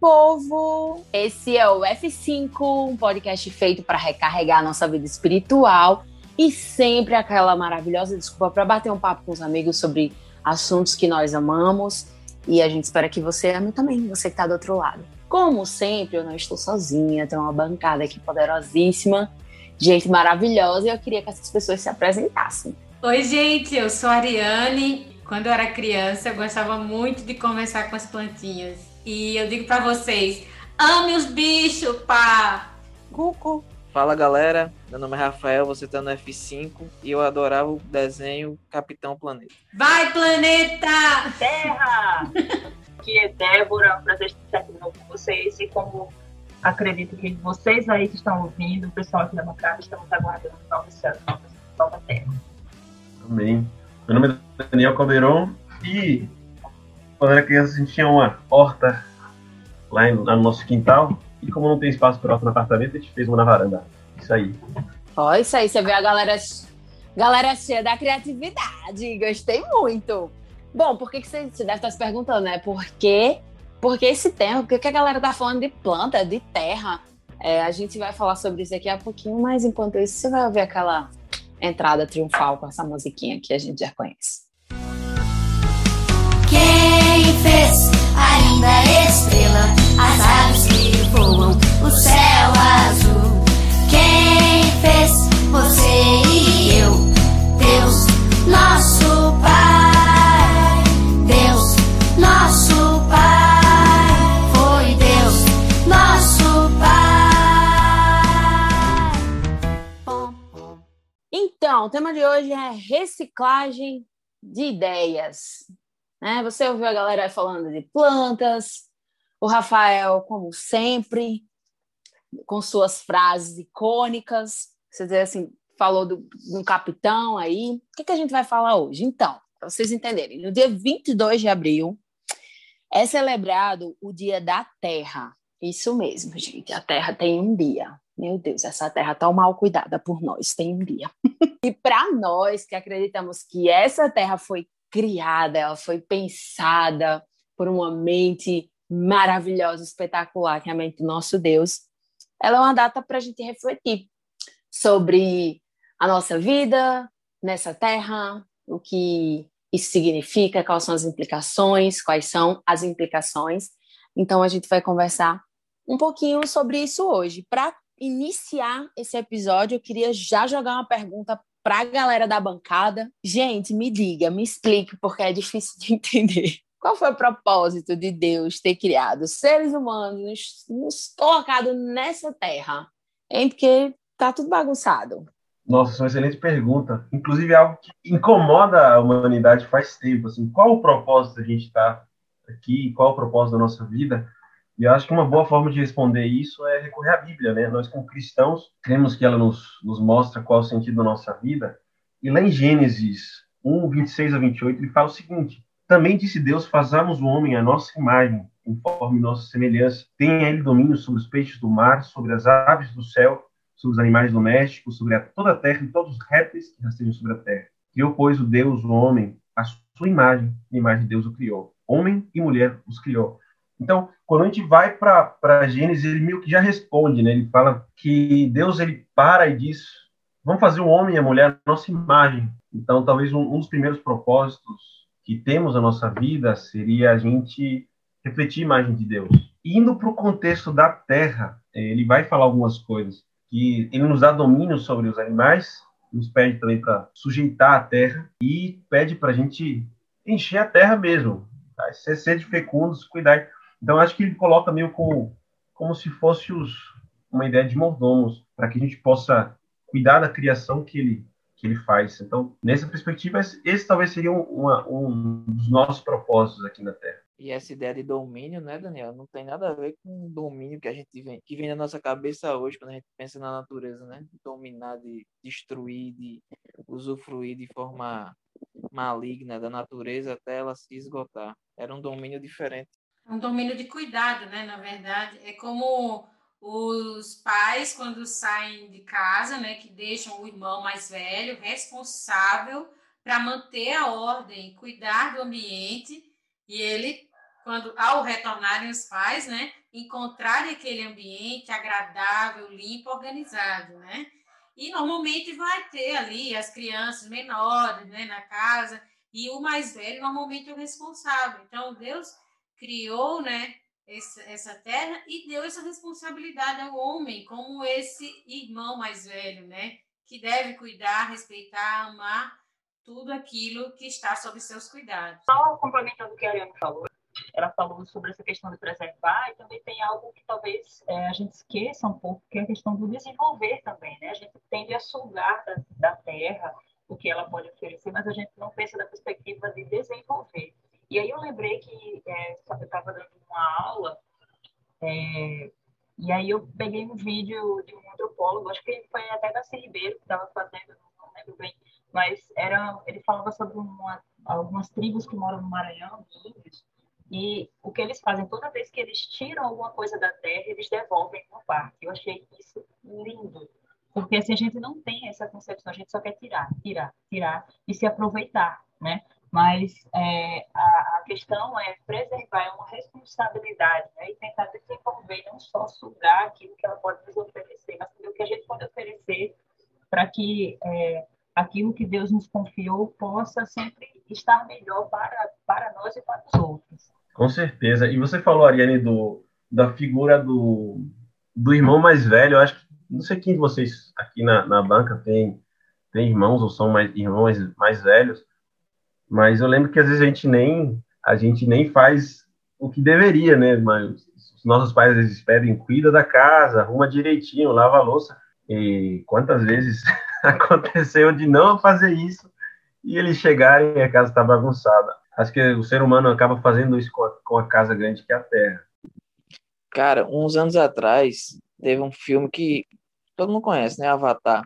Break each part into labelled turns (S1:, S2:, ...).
S1: povo! Esse é o F5, um podcast feito para recarregar a nossa vida espiritual e sempre aquela maravilhosa desculpa para bater um papo com os amigos sobre assuntos que nós amamos e a gente espera que você ame também, você que está do outro lado. Como sempre, eu não estou sozinha, tem uma bancada aqui poderosíssima, gente maravilhosa e eu queria que essas pessoas se apresentassem.
S2: Oi, gente, eu sou a Ariane. Quando eu era criança, eu gostava muito de conversar com as plantinhas. E eu digo para vocês, ame os bichos, pá!
S3: Cucu! Fala galera, meu nome é Rafael, você tá no F5 e eu adorava o desenho Capitão Planeta.
S2: Vai, planeta!
S4: Terra! Aqui é Débora, um prazer estar aqui de novo com vocês e como acredito que vocês aí que estão ouvindo, o pessoal aqui da bancada, estamos aguardando nova céu, nova, nova terra.
S5: Amém. Meu nome é Daniel Calderon e quando era criança a gente tinha uma horta lá no nosso quintal e como não tem espaço para horta no apartamento, a gente fez uma na varanda. Isso aí.
S1: Ó, isso aí, você vê a galera, galera cheia da criatividade. Gostei muito. Bom, por que, que você, você deve estar se perguntando, né? Por que, esse tema? Por que, a galera tá falando de planta, de terra? É, a gente vai falar sobre isso aqui a pouquinho, mas enquanto isso, você vai ver aquela entrada triunfal com essa musiquinha que a gente já conhece.
S6: Quem fez a linda estrela, as aves que voam, o céu azul? Quem fez você e eu? Deus, nosso Pai. Deus, nosso Pai. Foi Deus, nosso Pai.
S1: Então, o tema de hoje é reciclagem de ideias. Né? Você ouviu a galera falando de plantas, o Rafael, como sempre, com suas frases icônicas. Você diz assim, falou do, do capitão aí. O que, que a gente vai falar hoje? Então, para vocês entenderem, no dia 22 de abril é celebrado o Dia da Terra. Isso mesmo, gente. A Terra tem um dia. Meu Deus, essa terra tão mal cuidada por nós, tem um dia. e para nós que acreditamos que essa terra foi criada, ela foi pensada por uma mente maravilhosa, espetacular, que é a mente do nosso Deus, ela é uma data para a gente refletir sobre a nossa vida nessa terra, o que isso significa, quais são as implicações, quais são as implicações. Então a gente vai conversar um pouquinho sobre isso hoje. Para iniciar esse episódio, eu queria já jogar uma pergunta para a galera da bancada. Gente, me diga, me explique, porque é difícil de entender. Qual foi o propósito de Deus ter criado seres humanos, nos, colocado nessa terra? Hein? Porque tá tudo bagunçado.
S5: Nossa, é uma excelente pergunta. Inclusive, é algo que incomoda a humanidade faz tempo. Assim, qual o propósito da gente estar tá aqui? Qual o propósito da nossa vida? E eu acho que uma boa forma de responder isso é recorrer à Bíblia, né? Nós, como cristãos, cremos que ela nos, nos mostra qual é o sentido da nossa vida. E lá em Gênesis 1, 26 a 28, ele fala o seguinte: Também disse Deus: Façamos o homem à nossa imagem, conforme nossa semelhança. Tenha ele domínio sobre os peixes do mar, sobre as aves do céu, sobre os animais domésticos, sobre a, toda a terra e todos os répteis que rastejam sobre a terra. Criou, pois, o Deus, o homem, a sua imagem, a imagem de Deus o criou. Homem e mulher os criou. Então, quando a gente vai para Gênesis, ele meio que já responde, né? Ele fala que Deus ele para e diz: vamos fazer o homem e a mulher nossa imagem. Então, talvez um, um dos primeiros propósitos que temos na nossa vida seria a gente refletir a imagem de Deus. Indo para o contexto da terra, ele vai falar algumas coisas que ele nos dá domínio sobre os animais, nos pede também para sujeitar a terra e pede para a gente encher a terra mesmo, tá? ser, ser de fecundos, cuidar. Então, acho que ele coloca meio como, como se fosse os, uma ideia de mordomos, para que a gente possa cuidar da criação que ele, que ele faz. Então, nessa perspectiva, esse talvez seria uma, um dos nossos propósitos aqui na Terra.
S3: E essa ideia de domínio, né, Daniel, não tem nada a ver com o domínio que a gente vem, que vem na nossa cabeça hoje, quando a gente pensa na natureza, né? Dominar, de destruir, de usufruir de forma maligna da natureza até ela se esgotar. Era um domínio diferente
S2: um domínio de cuidado, né? Na verdade, é como os pais quando saem de casa, né, que deixam o irmão mais velho responsável para manter a ordem, cuidar do ambiente, e ele quando ao retornarem os pais, né, encontrarem aquele ambiente agradável, limpo, organizado, né? E normalmente vai ter ali as crianças menores, né, na casa, e o mais velho normalmente é o responsável. Então Deus criou, né, essa, essa terra e deu essa responsabilidade ao homem, como esse irmão mais velho, né, que deve cuidar, respeitar, amar tudo aquilo que está sob seus cuidados.
S4: Só complementando o que a Ariane falou, ela falou sobre essa questão de preservar e também tem algo que talvez é, a gente esqueça um pouco, que é a questão do desenvolver também, né? A gente tende a sugar da, da terra o que ela pode oferecer, mas a gente não pensa da perspectiva de desenvolver. E aí eu lembrei que é, eu estava dando uma aula é, e aí eu peguei um vídeo de um antropólogo, acho que foi até da Ribeiro que estava fazendo, não lembro bem, mas era, ele falava sobre uma, algumas tribos que moram no Maranhão, índios, e o que eles fazem, toda vez que eles tiram alguma coisa da terra, eles devolvem no parque. Eu achei isso lindo. Porque assim, a gente não tem essa concepção, a gente só quer tirar, tirar, tirar e se aproveitar, né? Mas é, a, a, questão é preservar, uma responsabilidade, né? E tentar desenvolver, não só sugar aquilo que ela pode nos oferecer, mas o que a gente pode oferecer para que é, aquilo que Deus nos confiou possa sempre estar melhor para, para nós e para os outros.
S5: Com certeza. E você falou, Ariane, do, da figura do, do irmão mais velho. Eu acho que não sei quem de vocês aqui na, na banca tem, tem irmãos ou são mais, irmãos mais velhos, mas eu lembro que às vezes a gente nem a gente nem faz o que deveria, né? Mas os nossos pais vezes pedem, cuida da casa, arruma direitinho, lava a louça. E quantas vezes aconteceu de não fazer isso e eles chegarem e a casa está bagunçada. Acho que o ser humano acaba fazendo isso com a, com a casa grande que é a Terra.
S3: Cara, uns anos atrás, teve um filme que todo mundo conhece, né? Avatar.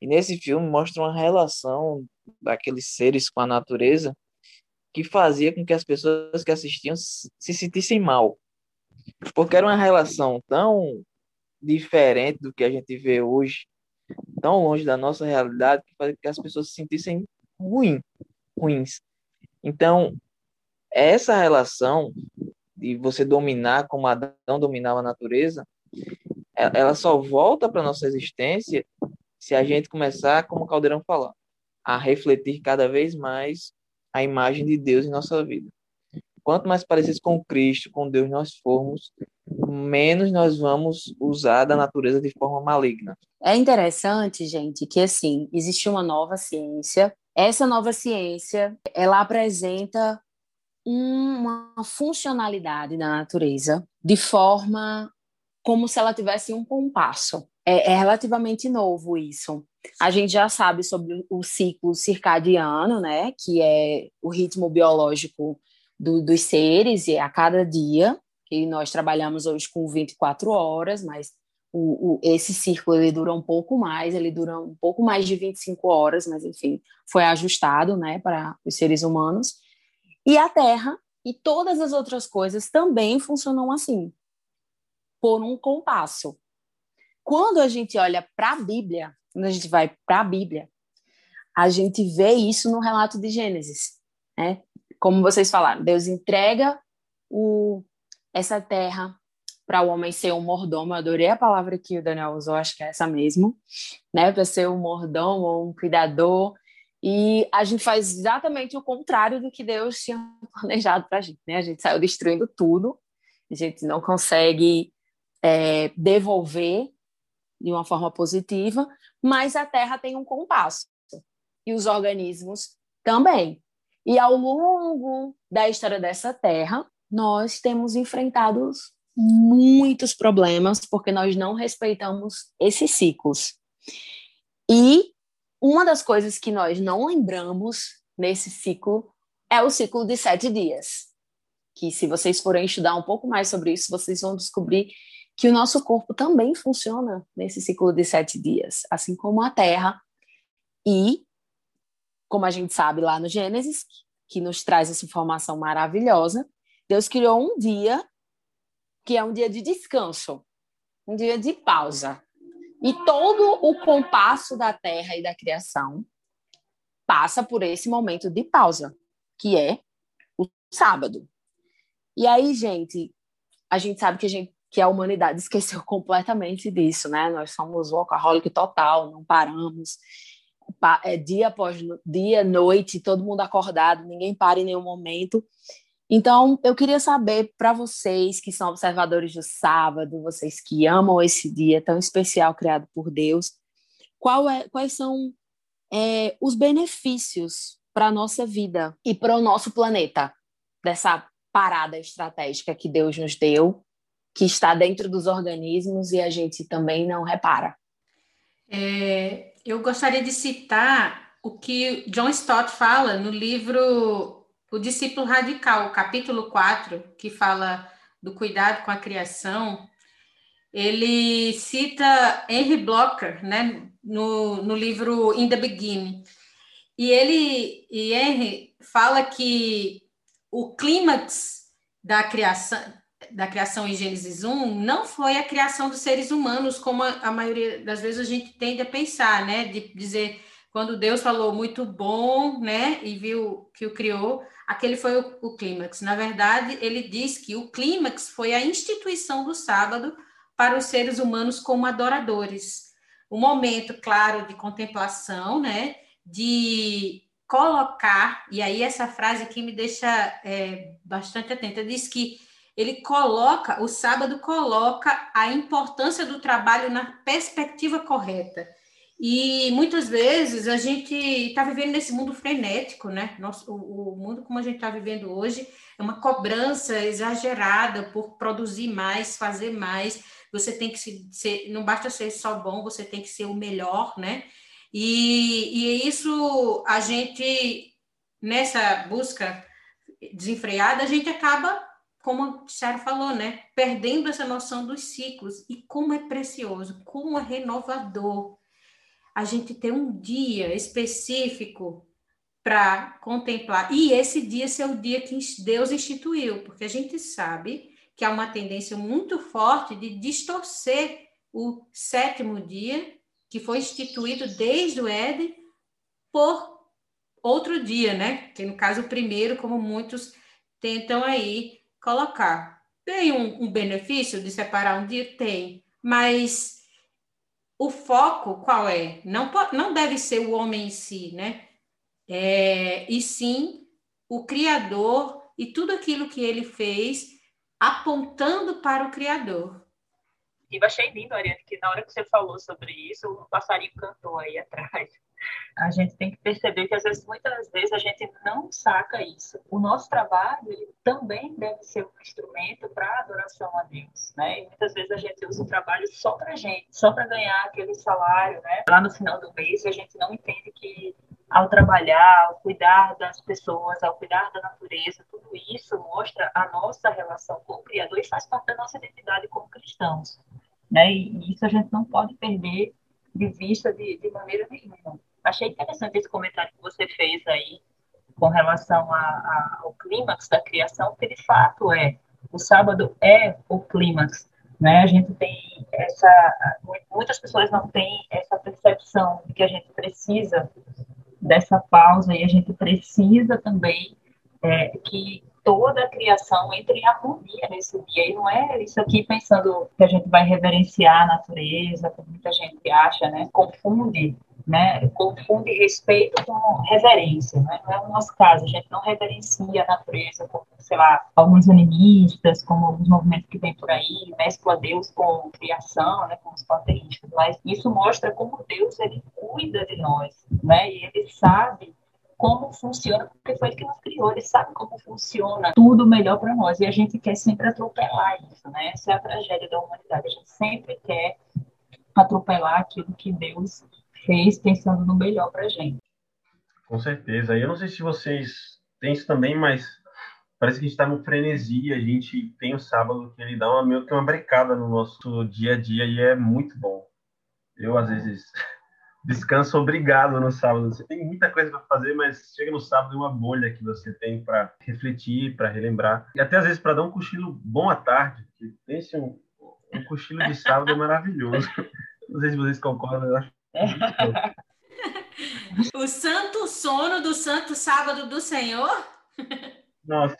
S3: E nesse filme mostra uma relação daqueles seres com a natureza que fazia com que as pessoas que assistiam se sentissem mal. Porque era uma relação tão diferente do que a gente vê hoje, tão longe da nossa realidade, que fazia com que as pessoas se sentissem ruim, ruins. Então, essa relação de você dominar como Adão dominava a natureza, ela só volta para nossa existência se a gente começar, como o Caldeirão falou, a refletir cada vez mais a imagem de Deus em nossa vida. Quanto mais parecidos com Cristo, com Deus nós formos, menos nós vamos usar da natureza de forma maligna.
S1: É interessante, gente, que assim, existe uma nova ciência essa nova ciência, ela apresenta uma funcionalidade da natureza de forma como se ela tivesse um compasso. É, é, relativamente novo isso. A gente já sabe sobre o ciclo circadiano, né, que é o ritmo biológico do, dos seres, e é a cada dia, que nós trabalhamos hoje com 24 horas, mas o, o, esse círculo ele dura um pouco mais, ele dura um pouco mais de 25 horas, mas enfim, foi ajustado né, para os seres humanos. E a Terra e todas as outras coisas também funcionam assim, por um compasso. Quando a gente olha para a Bíblia, quando a gente vai para a Bíblia, a gente vê isso no relato de Gênesis. Né? Como vocês falaram, Deus entrega o, essa terra para o homem ser um mordomo. Eu adorei a palavra que o Daniel usou, acho que é essa mesmo, né? Para ser um mordomo ou um cuidador. E a gente faz exatamente o contrário do que Deus tinha planejado para a gente, né? A gente saiu destruindo tudo, a gente não consegue é, devolver de uma forma positiva, mas a Terra tem um compasso e os organismos também. E ao longo da história dessa Terra, nós temos enfrentado muitos problemas porque nós não respeitamos esses ciclos. E uma das coisas que nós não lembramos nesse ciclo é o ciclo de sete dias. Que se vocês forem estudar um pouco mais sobre isso, vocês vão descobrir que o nosso corpo também funciona nesse ciclo de sete dias, assim como a Terra. E, como a gente sabe lá no Gênesis, que nos traz essa informação maravilhosa, Deus criou um dia que é um dia de descanso, um dia de pausa. E todo o compasso da terra e da criação passa por esse momento de pausa, que é o sábado. E aí, gente, a gente sabe que a gente que a humanidade esqueceu completamente disso, né? Nós somos workaholic total, não paramos. É dia após dia, noite, todo mundo acordado, ninguém para em nenhum momento. Então, eu queria saber para vocês que são observadores do sábado, vocês que amam esse dia tão especial criado por Deus, é, quais são é, os benefícios para a nossa vida e para o nosso planeta dessa parada estratégica que Deus nos deu, que está dentro dos organismos e a gente também não repara.
S2: É, eu gostaria de citar o que John Stott fala no livro O Discípulo Radical, capítulo 4, que fala do cuidado com a criação. Ele cita Henry Blocker, né, no, no livro In the Beginning. E ele e Henry fala que o clímax da criação, da criação em Gênesis 1 não foi a criação dos seres humanos, como a, a, maioria das vezes a gente tende a pensar, né? De dizer, quando Deus falou muito bom, né? E viu que o criou, aquele foi o, o clímax. Na verdade, ele diz que o clímax foi a instituição do sábado para os seres humanos como adoradores. Um momento, claro, de contemplação, né? De colocar, e aí essa frase aqui me deixa é, bastante atenta, diz que ele coloca, o sábado coloca a importância do trabalho na perspectiva correta. E muitas vezes a gente está vivendo nesse mundo frenético, né? Nosso, o, o mundo como a gente está vivendo hoje é uma cobrança exagerada por produzir mais, fazer mais. Você tem que ser, não basta ser só bom, você tem que ser o melhor, né? E, e isso a gente, nessa busca desenfreada, a gente acaba, como o Tiago falou, né? Perdendo essa noção dos ciclos. E como é precioso, como é renovador a gente ter um dia específico para contemplar. E esse dia ser o dia que Deus instituiu, porque a gente sabe que há uma tendência muito forte de distorcer o sétimo dia que foi instituído desde o Éden por outro dia, né? Que no caso o primeiro, como muitos tentam aí colocar. Tem um, um benefício de separar um dia? Tem, mas o foco qual é? Não, não deve ser o homem em si, né? É, e sim o Criador e tudo aquilo que ele fez apontando para o Criador.
S4: E achei lindo, Ariane, que na hora que você falou sobre isso, o passarinho cantou aí atrás. A gente tem que perceber que, às vezes, muitas vezes, a gente não saca isso. O nosso trabalho ele também deve ser um instrumento para adoração a Deus, né? E muitas vezes a gente usa o trabalho só para gente, só para ganhar aquele salário, né? Lá no final do mês, a gente não entende que ao trabalhar, ao cuidar das pessoas, ao cuidar da natureza, tudo isso mostra a nossa relação com o Criador e faz parte da nossa identidade como cristãos. Né? E isso a gente não pode perder de vista de, de maneira nenhuma. Achei interessante esse comentário que você fez aí com relação a, a, ao clímax da criação, que de fato é, o sábado é o clímax, né? A gente tem essa, muitas pessoas não têm essa percepção de que a gente precisa dessa pausa e a gente precisa também é, que toda a criação entre em harmonia nesse dia. E não é isso aqui pensando que a gente vai reverenciar a natureza, como muita gente acha, né? Confunde, né? Confunde respeito com reverência, né? Não é o nosso caso, a gente não reverencia a natureza como, sei lá, alguns animistas, como alguns movimentos que tem por aí, mescla Deus com criação, né? Com os panteístas, mas isso mostra como Deus, ele cuida de nós, né? E ele sabe como funciona, porque foi ele que nos criou, ele sabe como funciona tudo melhor para nós. E a gente quer sempre atropelar isso, né? Essa é a tragédia da humanidade. A gente sempre quer atropelar aquilo que Deus fez pensando no melhor para gente.
S5: Com certeza. Eu não sei se vocês têm isso também, mas parece que a gente está no frenesi. A gente tem o sábado que ele dá uma, meio que uma brecada no nosso dia a dia e é muito bom. Eu, às vezes, descanso obrigado no sábado. Você tem muita coisa para fazer, mas chega no sábado é uma bolha que você tem para refletir, para relembrar. E até às vezes para dar um cochilo bom à tarde. Que pense um, um cochilo de sábado é maravilhoso. Não sei se vocês concordam, eu acho.
S2: o santo sono do santo sábado do Senhor?
S5: Nossa.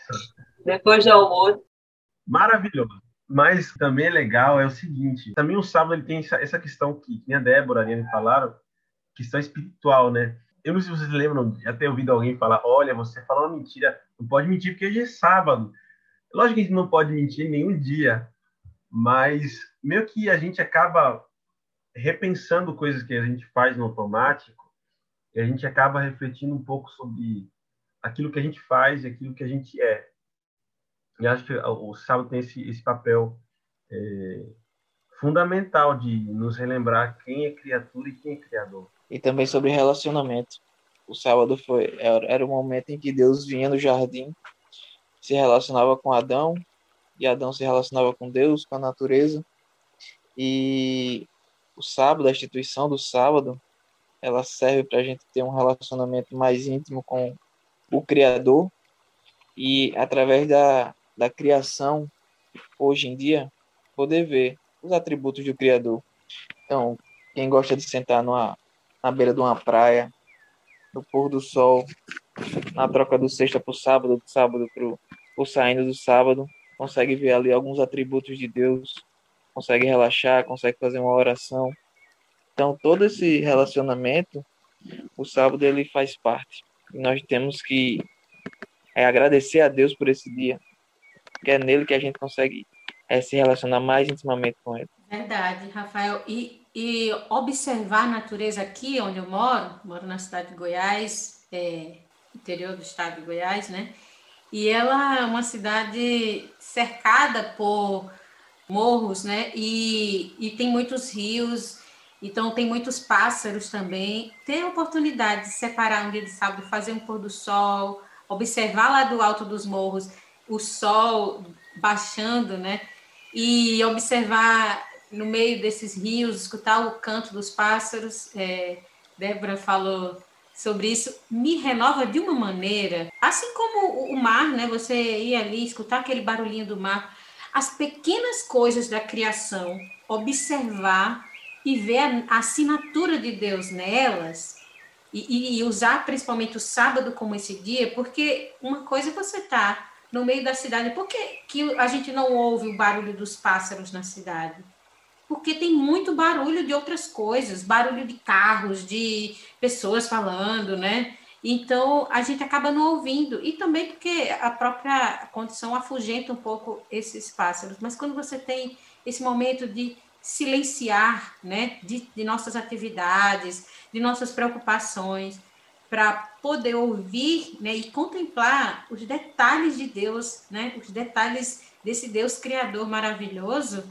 S4: Depois do almoço.
S5: Maravilhoso. Mas também é legal é o seguinte, também o sábado ele tem essa, questão que, que a Débora e a Ariane falaram, questão espiritual, né? Eu não sei se vocês lembram, já ter ouvido alguém falar, olha, você falou uma mentira, não pode mentir porque hoje é sábado. Lógico que a gente não pode mentir nenhum dia, mas meio que a gente acaba repensando coisas que a gente faz no automático e a gente acaba refletindo um pouco sobre aquilo que a gente faz e aquilo que a gente é. E acho que o sábado tem esse, esse papel é, fundamental de nos relembrar quem é criatura e quem é criador.
S3: E também sobre relacionamento. O sábado foi era o momento em que Deus vinha no jardim, se relacionava com Adão, e Adão se relacionava com Deus, com a natureza. E o sábado, a instituição do sábado, ela serve para a gente ter um relacionamento mais íntimo com o Criador e através da, da criação, hoje em dia, poder ver os atributos do Criador. Então, quem gosta de sentar numa, na beira de uma praia, no pôr do sol, na troca do sexta para o sábado, do sábado para o saindo do sábado, consegue ver ali alguns atributos de Deus, consegue relaxar, consegue fazer uma oração. Então, todo esse relacionamento, o sábado ele faz parte. E nós temos que é, agradecer a Deus por esse dia, que é nele que a gente consegue é, se relacionar mais intimamente com ele.
S2: Verdade, Rafael. E, e observar a natureza aqui onde eu moro, moro na cidade de Goiás, é, interior do estado de Goiás, né? E ela é uma cidade cercada por morros, né? E, e tem muitos rios, então tem muitos pássaros também. Ter a oportunidade de separar um dia de sábado, fazer um pôr do sol, observar lá do alto dos morros o sol baixando, né? E observar no meio desses rios, escutar o canto dos pássaros. É, Débora falou sobre isso, me renova de uma maneira, assim como o mar, né? Você ir ali, escutar aquele barulhinho do mar, as pequenas coisas da criação, observar e ver a, assinatura de Deus nelas, e, e, usar principalmente o sábado como esse dia, porque uma coisa é você tá no meio da cidade, por que, que a gente não ouve o barulho dos pássaros na cidade? Porque tem muito barulho de outras coisas, barulho de carros, de pessoas falando, né? Então a gente acaba não ouvindo e também porque a própria condição afugenta um pouco esses pássaros. Mas quando você tem esse momento de silenciar, né, de, de nossas atividades, de nossas preocupações, para poder ouvir, né, e contemplar os detalhes de Deus, né, os detalhes desse Deus criador maravilhoso,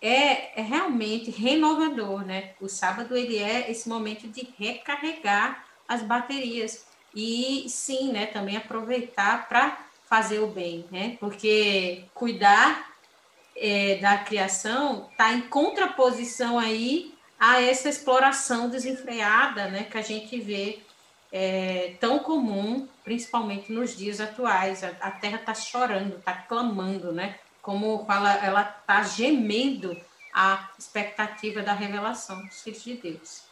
S2: é, é, realmente renovador, né? O sábado ele é esse momento de recarregar as baterias e sim, né? Também aproveitar para fazer o bem, né? Porque cuidar é, da criação está em contraposição aí a essa exploração desenfreada, né? Que a gente vê é, tão comum, principalmente nos dias atuais. A, a Terra está chorando, está clamando, né? Como fala, ela está gemendo a expectativa da revelação dos filhos de Deus.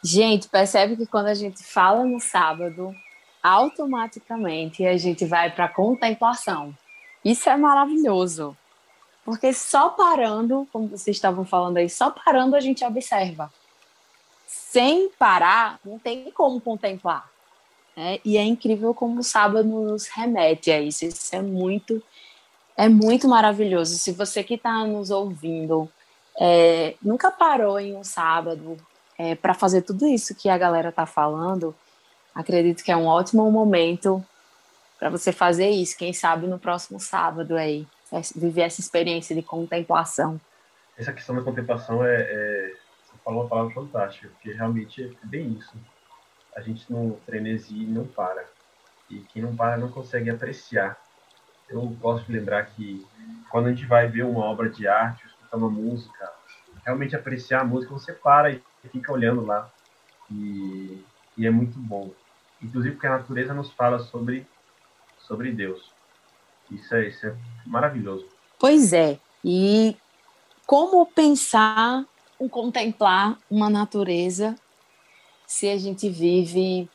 S1: Gente, percebe que quando a gente fala no sábado, automaticamente a gente vai para a contemplação. Isso é maravilhoso. Porque só parando, como vocês estavam falando aí, só parando a gente observa. Sem parar, não tem como contemplar. Né? E é incrível como o sábado nos remete a isso. Isso é muito é muito maravilhoso. Se você que está nos ouvindo é, nunca parou em um sábado é, para fazer tudo isso que a galera está falando, acredito que é um ótimo momento para você fazer isso. Quem sabe no próximo sábado aí, é, viver essa experiência de contemplação.
S5: Essa questão da contemplação é, é você falou uma palavra fantástica, porque realmente é bem isso. A gente no frenesi não para. E quem não para não consegue apreciar eu gosto de lembrar que quando a gente vai ver uma obra de arte, escutar uma música, realmente apreciar a música, você para e fica olhando lá. E, e é muito bom. Inclusive porque a natureza nos fala sobre, sobre Deus. Isso é, isso é maravilhoso.
S1: Pois é. E como pensar ou contemplar uma natureza se a gente vive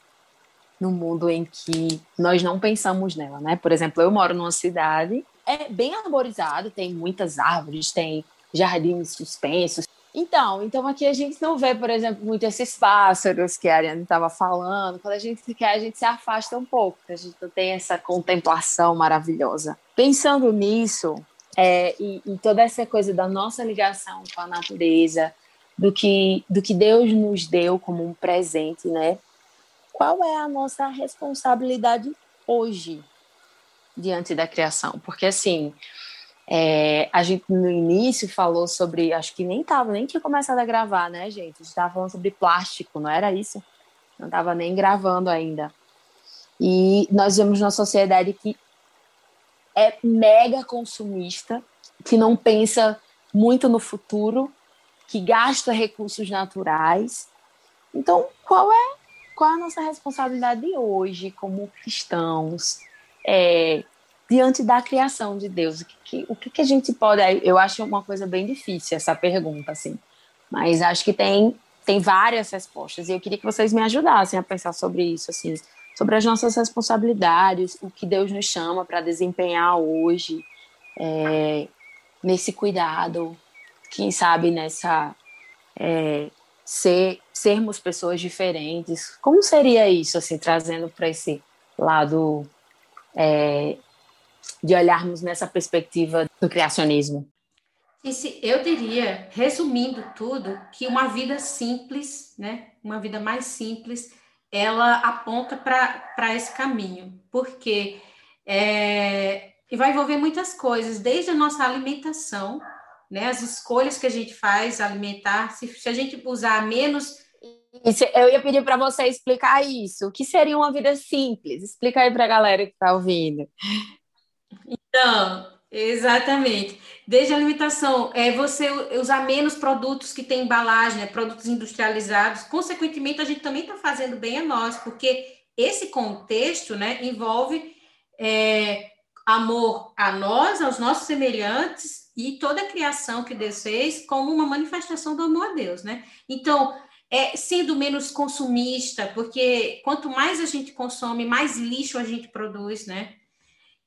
S1: no mundo em que nós não pensamos nela, né? Por exemplo, eu moro numa cidade é bem arborizado, tem muitas árvores, tem jardins suspensos. Então, então aqui a gente não vê, por exemplo, muito esses pássaros que a Ariane estava falando. Quando a gente quer, a gente se afasta um pouco, a gente não tem essa contemplação maravilhosa. Pensando nisso, é, e, e toda essa coisa da nossa ligação com a natureza, do que, do que Deus nos deu como um presente, né? Qual é a nossa responsabilidade hoje diante da criação? Porque assim, é, a gente no início falou sobre, acho que nem tava, nem tinha começado a gravar, né, gente? A gente estava falando sobre plástico, não era isso? Não estava nem gravando ainda. E nós vemos uma sociedade que é mega consumista, que não pensa muito no futuro, que gasta recursos naturais. Então, qual é, qual a nossa responsabilidade hoje como cristãos é, diante da criação de Deus? O que, o que a gente pode... Eu acho uma coisa bem difícil essa pergunta, assim. Mas acho que tem, tem várias respostas. E eu queria que vocês me ajudassem a pensar sobre isso, assim. Sobre as nossas responsabilidades, o que Deus nos chama para desempenhar hoje, é, nesse cuidado, quem sabe nessa é, ser, sermos pessoas diferentes. Como seria isso, assim, trazendo para esse lado é, de olharmos nessa perspectiva do criacionismo?
S2: Eu diria, resumindo tudo, que uma vida simples, né, uma vida mais simples, ela aponta para esse caminho, porque é, vai envolver muitas coisas, desde a nossa alimentação, né? As escolhas que a gente faz alimentar, se, se a gente usar menos.
S1: Isso, eu ia pedir para você explicar isso. O que seria uma vida simples? Explica aí para a galera que está ouvindo.
S2: Então, exatamente. Desde a alimentação, é você usar menos produtos que têm embalagem, né? produtos industrializados. Consequentemente, a gente também está fazendo bem a nós, porque esse contexto né, envolve é, amor a nós, aos nossos semelhantes e toda a criação que Deus fez como uma manifestação do amor a Deus, né? Então, é, sendo menos consumista, porque quanto mais a gente consome, mais lixo a gente produz, né?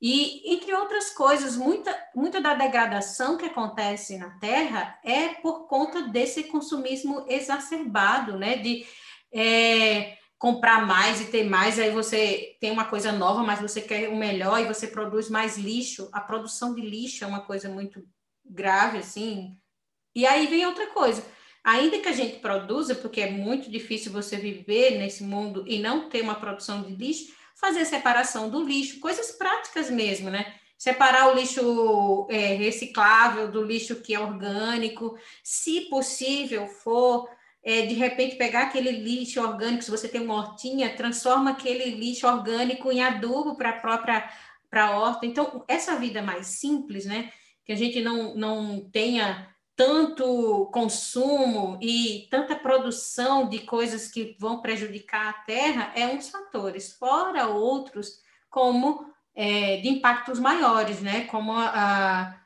S2: E, entre outras coisas, muita, muita da degradação que acontece na Terra é por conta desse consumismo exacerbado, né? De é, comprar mais e ter mais, aí você tem uma coisa nova, mas você quer o melhor e você produz mais lixo. A produção de lixo é uma coisa muito grave, assim. E aí vem outra coisa. Ainda que a gente produza, porque é muito difícil você viver nesse mundo e não ter uma produção de lixo, fazer separação do lixo, coisas práticas mesmo, né? Separar o lixo é, reciclável do lixo que é orgânico, se possível for, é, de repente pegar aquele lixo orgânico, se você tem uma hortinha, transforma aquele lixo orgânico em adubo para a própria para a horta. Então, essa vida mais simples, né? Que a gente não, não tenha tanto consumo e tanta produção de coisas que vão prejudicar a terra é um dos fatores, fora outros, como é, de impactos maiores, né? Como a, a,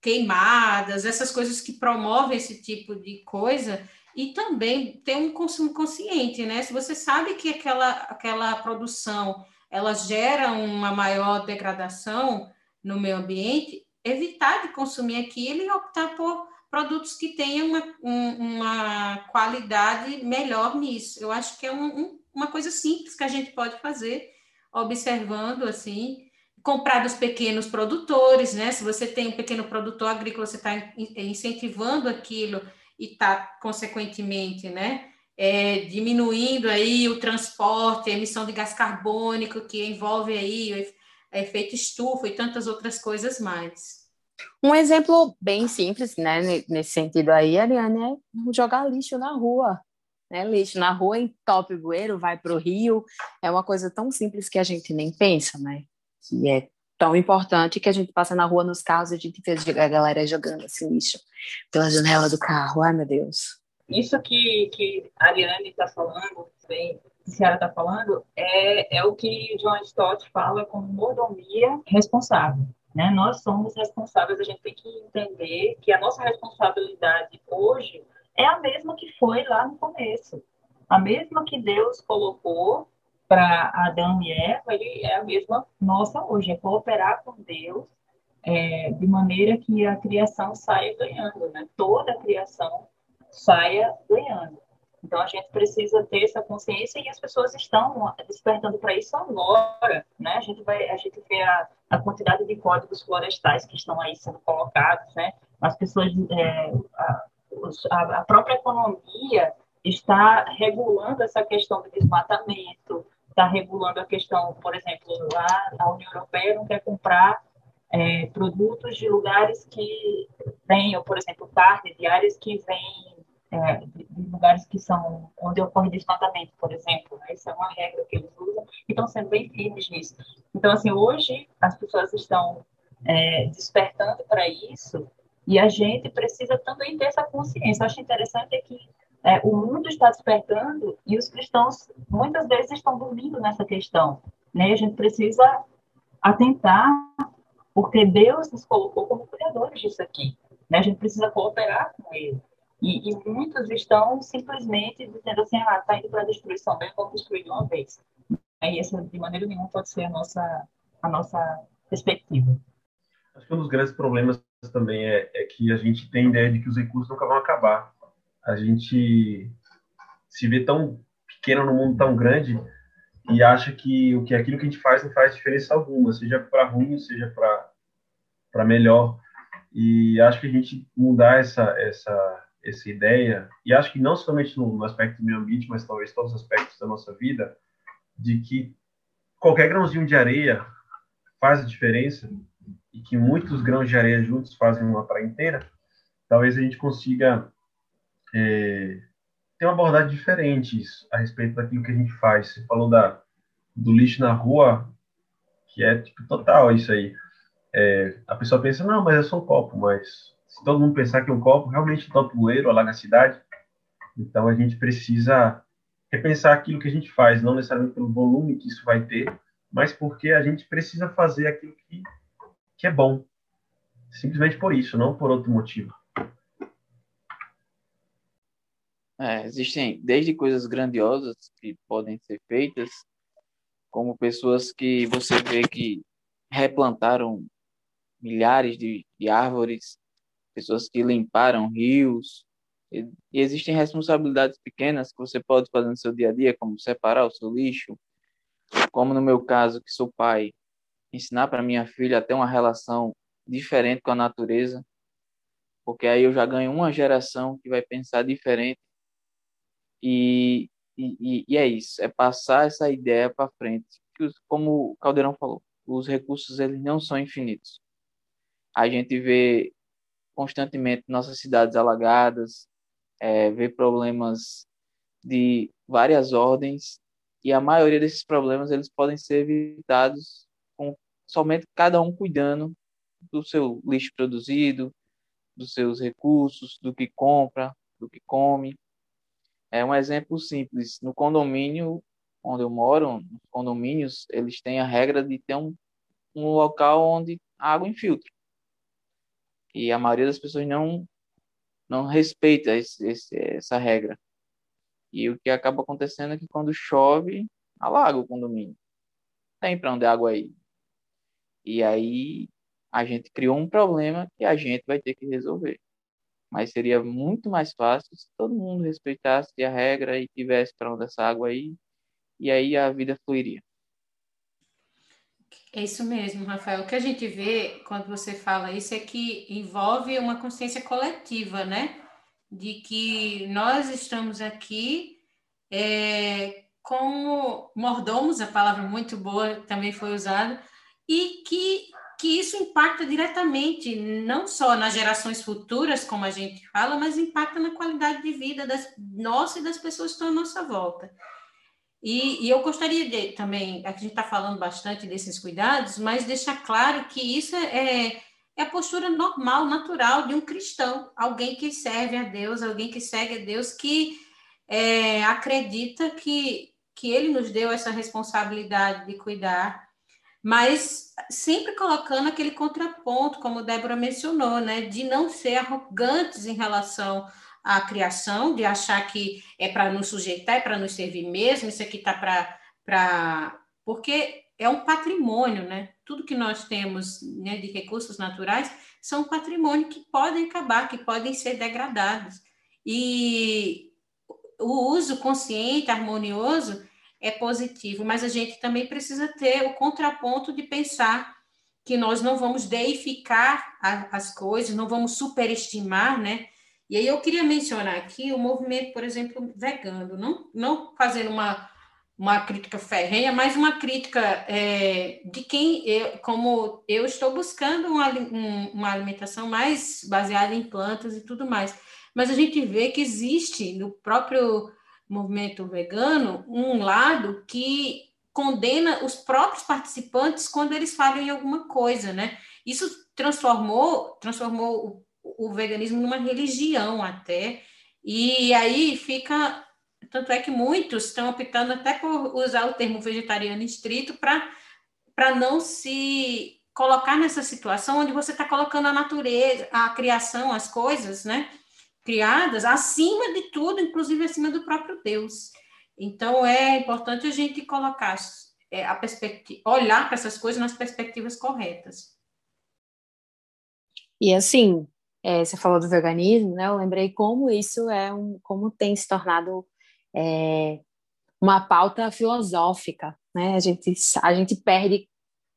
S2: queimadas, essas coisas que promovem esse tipo de coisa, e também ter um consumo consciente, né? Se você sabe que aquela, aquela produção ela gera uma maior degradação no meio ambiente, evitar de consumir aquilo e optar por produtos que tenham uma, um, uma qualidade melhor nisso. Eu acho que é um, um, uma coisa simples que a gente pode fazer, observando assim, comprar dos pequenos produtores, né? Se você tem um pequeno produtor agrícola, você está incentivando aquilo e está, consequentemente, né? É, diminuindo aí o transporte, a emissão de gás carbônico, que envolve aí efeito estufa e tantas outras coisas mais.
S1: Um exemplo bem simples, né, nesse sentido aí, Ariane, é jogar lixo na rua. Né? Lixo na rua entope o bueiro, vai para o rio. É uma coisa tão simples que a gente nem pensa, né? Que é tão importante que a gente passa na rua nos carros e a gente vê a galera jogando esse lixo pela janela do carro. Ai, meu Deus.
S4: Isso que, que a Ariane está falando, bem, a senhora está falando, é, é o que John Stott fala como mordomia responsável. Né? Nós somos responsáveis, a gente tem que entender que a nossa responsabilidade hoje é a mesma que foi lá no começo. A mesma que Deus colocou para Adão e Eva, ele é a mesma nossa hoje, é cooperar com Deus é, de maneira que a criação saia ganhando, né? Toda a criação saia ganhando. Então a gente precisa ter essa consciência e as pessoas estão despertando para isso agora, né? A gente vai, a gente vê a, a quantidade de códigos florestais que estão aí sendo colocados, né? As pessoas, é, a, a própria economia está regulando essa questão do desmatamento, está regulando a questão, por exemplo, lá a União Europeia não quer comprar é, produtos de lugares que venham, por exemplo, carne de áreas que vêm é, de, lugares que são onde ocorre desmatamento, por exemplo. Né? Isso é uma regra que eles usam e estão sendo bem firmes nisso. Então, assim, hoje as pessoas estão é, despertando para isso e a gente precisa também ter essa consciência. Eu acho interessante é que é, o mundo está despertando e os cristãos muitas vezes estão dormindo nessa questão. Né? A gente precisa atentar, porque Deus nos colocou como criadores disso aqui. Né? A gente precisa cooperar com Ele. E, e muitos estão simplesmente dizendo assim, ah, está indo para a destruição, bem, vamos destruir de uma vez. E essa, de maneira nenhuma, pode ser a nossa, a nossa perspectiva.
S5: Acho que um dos grandes problemas também é, é que a gente tem ideia de que os recursos nunca vão acabar a gente se vê tão pequeno no mundo tão grande e acha que o que aquilo que a gente faz não faz diferença alguma, seja para ruim, seja para para melhor. E acho que a gente mudar essa essa essa ideia e acho que não somente no, aspecto do meio ambiente, mas talvez todos os aspectos da nossa vida, de que qualquer grãozinho de areia faz a diferença e que muitos grãos de areia juntos fazem uma praia inteira, talvez a gente consiga é, tem uma abordagem diferente a respeito daquilo que a gente faz. Você falou da, do lixo na rua, que é tipo total isso aí. É, a pessoa pensa, não, mas é só um copo, mas se todo mundo pensar que um copo realmente topa poeiro lá na cidade, então a gente precisa repensar aquilo que a gente faz, não necessariamente pelo volume que isso vai ter, mas porque a gente precisa fazer aquilo que, que é bom. Simplesmente por isso, não por outro motivo.
S3: É, existem desde coisas grandiosas que podem ser feitas, como pessoas que você vê que replantaram milhares de, de árvores, pessoas que limparam rios, e, e existem responsabilidades pequenas que você pode fazer no seu dia a dia, como separar o seu lixo, como no meu caso, que sou pai, ensinar para minha filha a ter uma relação diferente com a natureza, porque aí eu já ganho uma geração que vai pensar diferente. E, e, e é isso, é passar essa ideia para frente. Como o Caldeirão falou, os recursos eles não são infinitos. A gente vê constantemente nossas cidades alagadas, é, vê problemas de várias ordens e a maioria desses problemas eles podem ser evitados com somente cada um cuidando do seu lixo produzido, dos seus recursos, do que compra, do que come. É um exemplo simples. No condomínio onde eu moro, nos condomínios, eles têm a regra de ter um, um local onde a água infiltra. E a maioria das pessoas não não respeita esse, esse, essa regra. E o que acaba acontecendo é que quando chove, alaga o condomínio. Tem para onde a água ir. E aí a gente criou um problema que a gente vai ter que resolver mas seria muito mais fácil se todo mundo respeitasse a regra e tivesse para onde essa água aí, e aí a vida fluiria.
S2: É isso mesmo, Rafael. O que a gente vê quando você fala isso é que envolve uma consciência coletiva, né? De que nós estamos aqui é, como mordomos, a palavra muito boa também foi usada, e que que isso impacta diretamente, não só nas gerações futuras, como a gente fala, mas impacta na qualidade de vida das nossa e das pessoas que estão à nossa volta. E, e eu gostaria de também, a gente está falando bastante desses cuidados, mas deixar claro que isso é, é a postura normal, natural de um cristão, alguém que serve a Deus, alguém que segue a Deus, que é, acredita que, que Ele nos deu essa responsabilidade de cuidar mas sempre colocando aquele contraponto, como Débora mencionou, né, de não ser arrogantes em relação à criação, de achar que é para nos sujeitar, é para nos servir mesmo, isso aqui está para. Porque é um patrimônio, né? tudo que nós temos né, de recursos naturais são patrimônio que podem acabar, que podem ser degradados. E o uso consciente, harmonioso, é positivo, mas a gente também precisa ter o contraponto de pensar que nós não vamos deificar a, as coisas, não vamos superestimar, né? E aí eu queria mencionar aqui o movimento, por exemplo, vegano, não, não fazendo uma, uma crítica ferrenha, mas uma crítica é, de quem, eu, como eu estou buscando uma, um, uma alimentação mais baseada em plantas e tudo mais. Mas a gente vê que existe no próprio movimento vegano um lado que condena os próprios participantes quando eles falham em alguma coisa, né? Isso transformou, transformou o, veganismo numa religião até, e aí fica tanto é que muitos estão optando até por usar o termo vegetariano estrito para não se colocar nessa situação onde você está colocando a natureza, a criação, as coisas, né? criadas acima de tudo, inclusive acima do próprio Deus. Então é importante a gente colocar é, a perspectiva, olhar para essas coisas nas perspectivas corretas.
S1: E assim, é, você falou do veganismo, né? Eu lembrei como isso é um, como tem se tornado é, uma pauta filosófica, né? A gente a gente perde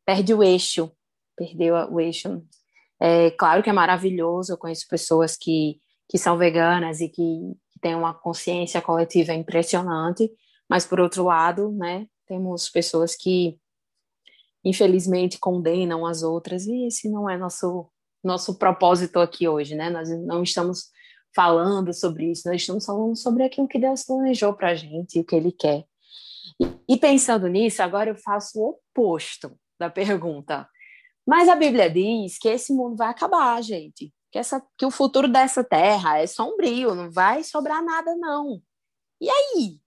S1: perde o eixo, perdeu o eixo. É claro que é maravilhoso. Eu conheço pessoas que que são veganas e que, que têm uma consciência coletiva impressionante, mas por outro lado, né, temos pessoas que infelizmente condenam as outras e esse não é nosso nosso propósito aqui hoje, né? Nós não estamos falando sobre isso, nós estamos falando sobre aquilo que Deus planejou para a gente e o que Ele quer. E, e pensando nisso, agora eu faço o oposto da pergunta. Mas a Bíblia diz que esse mundo vai acabar, gente que, essa, que o futuro dessa terra é sombrio, não vai sobrar nada, não. E aí?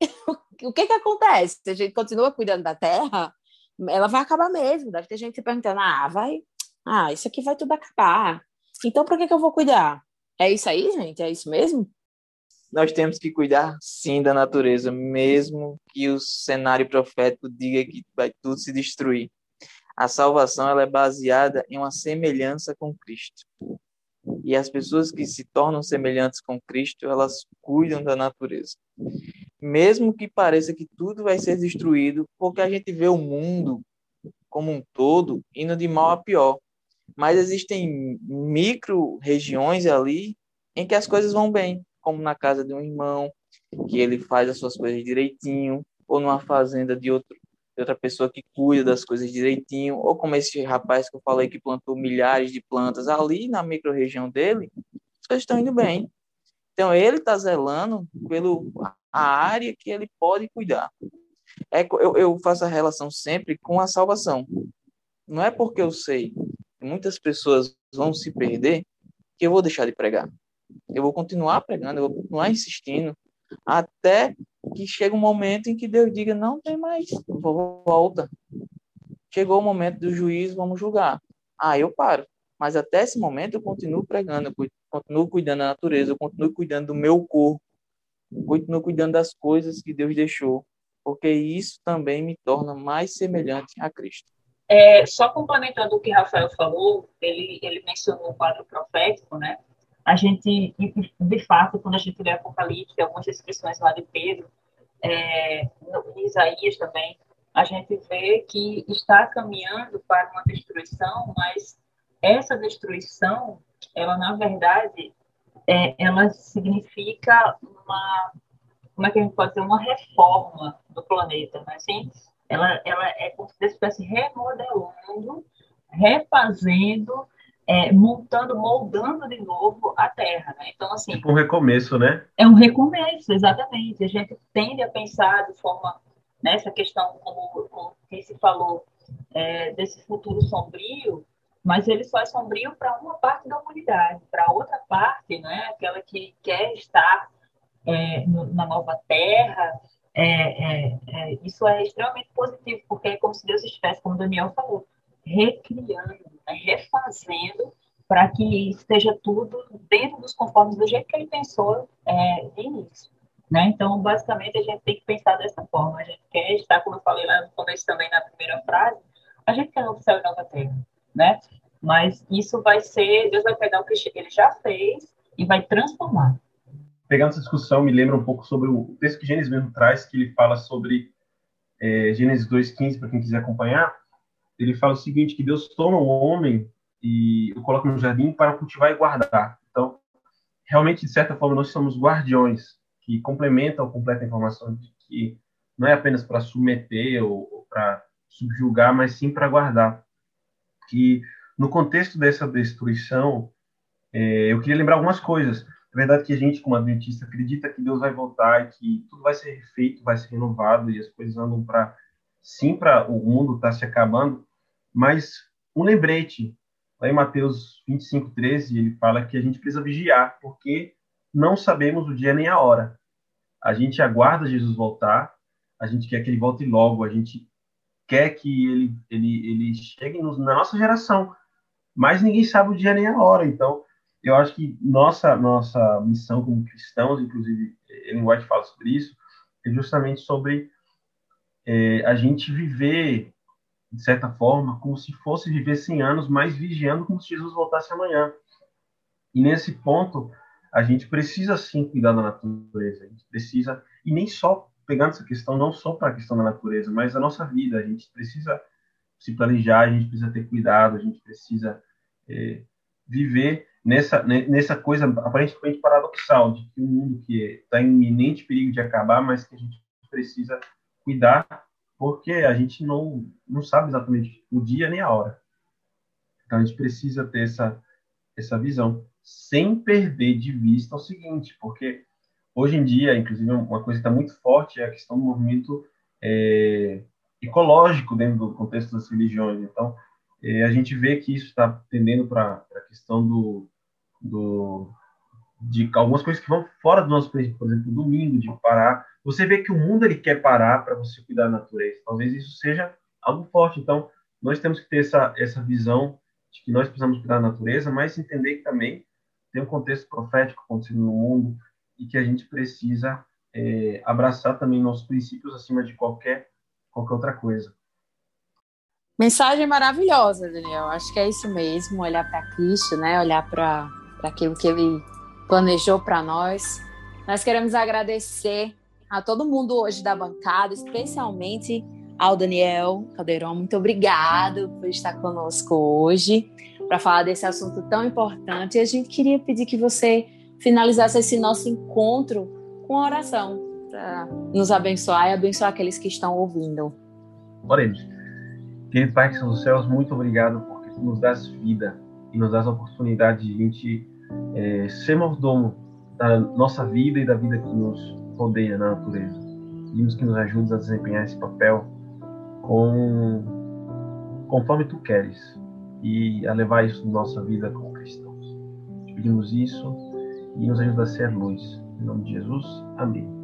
S1: o que que acontece? Se a gente continua cuidando da terra, ela vai acabar mesmo. Deve ter gente se perguntando, ah, vai, ah, isso aqui vai tudo acabar. Então, por que que eu vou cuidar? É isso aí, gente? É isso mesmo?
S3: Nós temos que cuidar, sim, da natureza, mesmo que o cenário profético diga que vai tudo se destruir. A salvação ela é baseada em uma semelhança com Cristo. E as pessoas que se tornam semelhantes com Cristo, elas cuidam da natureza. Mesmo que pareça que tudo vai ser destruído, porque a gente vê o mundo como um todo indo de mal a pior. Mas existem micro regiões ali em que as coisas vão bem, como na casa de um irmão, que ele faz as suas coisas direitinho, ou numa fazenda de outro outra pessoa que cuida das coisas direitinho, ou como esse rapaz que eu falei que plantou milhares de plantas ali na microrregião dele, as coisas estão indo bem. Então ele está zelando pelo a área que ele pode cuidar. É, eu, eu faço a relação sempre com a salvação. Não é porque eu sei muitas pessoas vão se perder que eu vou deixar de pregar. Eu vou continuar pregando, eu vou continuar insistindo, até que chega um momento em que Deus diga: não tem mais, volta. Chegou o momento do juízo, vamos julgar. Ah, eu paro. Mas até esse momento eu continuo pregando, eu continuo cuidando da natureza, eu continuo cuidando do meu corpo, eu continuo cuidando das coisas que Deus deixou, porque isso também me torna mais semelhante a Cristo.
S4: É, só complementando o que Rafael falou, ele, ele mencionou o quadro profético, né? a gente, de fato, quando a gente lê Apocalipse, algumas descrições lá de Pedro, é, Isaías também, a gente vê que está caminhando para uma destruição, mas essa destruição, ela, na verdade, é, ela significa uma, como é que a gente pode dizer, uma reforma do planeta, né? assim, ela, ela é como se estivesse remodelando, refazendo é, montando, moldando de novo a Terra. Né? Então, assim.
S5: Tipo um recomeço, né?
S4: É um recomeço, exatamente. A gente tende a pensar de forma nessa questão, como, como se falou, é, desse futuro sombrio, mas ele só é sombrio para uma parte da humanidade, para outra parte, né, aquela que quer estar é, no, na nova Terra, é, é, é, isso é extremamente positivo, porque é como se Deus estivesse, como Daniel falou, recriando, né, refazendo para que esteja tudo dentro dos conformes do jeito que ele pensou é, de início. Né? Então, basicamente, a gente tem que pensar dessa forma. A gente quer estar, como eu falei lá no começo também, na primeira frase, A gente quer novo céu e nova terra, né? Mas isso vai ser, Deus vai pegar o que ele já fez e vai transformar.
S5: Pegando essa discussão, me lembra um pouco sobre o texto que Gênesis mesmo traz, que ele fala sobre é, Gênesis 2,15, para quem quiser acompanhar. Ele fala o seguinte, que Deus toma o homem e o coloca no jardim para cultivar e guardar. Então, realmente, de certa forma, nós somos guardiões que complementam completam a informação de que não é apenas para submeter ou, ou para subjugar, mas sim para guardar. Que no contexto dessa destruição, é, eu queria lembrar algumas coisas. É verdade que a gente, como adventista, acredita que Deus vai voltar e que tudo vai ser refeito, vai ser renovado e as coisas andam para sim para o mundo estar tá se acabando, mas um lembrete lá em Mateus 25, 13, ele fala que a gente precisa vigiar, porque não sabemos o dia nem a hora. A gente aguarda Jesus voltar, a gente quer que ele volte logo, a gente quer que ele, ele, ele chegue na nossa geração, mas ninguém sabe o dia nem a hora. Então, eu acho que nossa, nossa missão como cristãos, inclusive, Ellen White fala sobre isso, é justamente sobre é, a gente viver de certa forma, como se fosse viver 100 anos, mas vigiando como se Jesus voltasse amanhã. E nesse ponto, a gente precisa sim cuidar da natureza, a gente precisa, e nem só pegando essa questão, não só para a questão da natureza, mas da nossa vida, a gente precisa se planejar, a gente precisa ter cuidado, a gente precisa é, viver nessa, nessa coisa aparentemente paradoxal, de que um mundo que está em iminente perigo de acabar, mas que a gente precisa cuidar porque a gente não, não sabe exatamente o dia nem a hora. Então a gente precisa ter essa, essa visão, sem perder de vista o seguinte, porque hoje em dia, inclusive, uma coisa que está muito forte é a questão do movimento é, ecológico dentro do contexto das religiões. Então, é, a gente vê que isso está tendendo para a questão do, do, de algumas coisas que vão fora do nosso país, por exemplo, domingo, de parar você vê que o mundo ele quer parar para você cuidar da natureza. Talvez isso seja algo forte. Então, nós temos que ter essa, essa visão de que nós precisamos cuidar da natureza, mas entender que também tem um contexto profético acontecendo no mundo e que a gente precisa é, abraçar também nossos princípios acima de qualquer, qualquer outra coisa.
S1: Mensagem maravilhosa, Daniel. Acho que é isso mesmo, olhar para Cristo, né? Olhar para aquilo que ele planejou para nós. Nós queremos agradecer a todo mundo hoje da bancada, especialmente ao Daniel Caldeirão. Muito obrigado por estar conosco hoje para falar desse assunto tão importante. E a gente queria pedir que você finalizasse esse nosso encontro com oração para nos abençoar e abençoar aqueles que estão ouvindo.
S5: Oremos. Querido Pai que são os céus, muito obrigado porque tu nos dás vida e nos dás a oportunidade de a gente é, ser mordomo da nossa vida e da vida que nos rodeia na natureza. Pedimos que nos ajudes a desempenhar esse papel com, conforme tu queres e a levar isso na nossa vida como cristãos. Pedimos isso e nos ajuda a ser luz. Em nome de Jesus, amém.